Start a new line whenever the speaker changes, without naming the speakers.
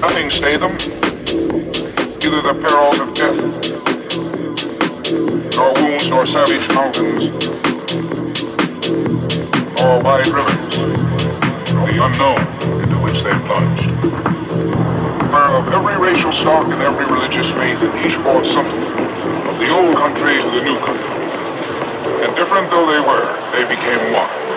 Nothing stay them, either the perils of death, nor wounds, nor savage mountains, nor wide rivers, nor the unknown into which they plunged. For of every racial stock and every religious faith, and each brought something of the old country to the new country. And different though they were, they became one.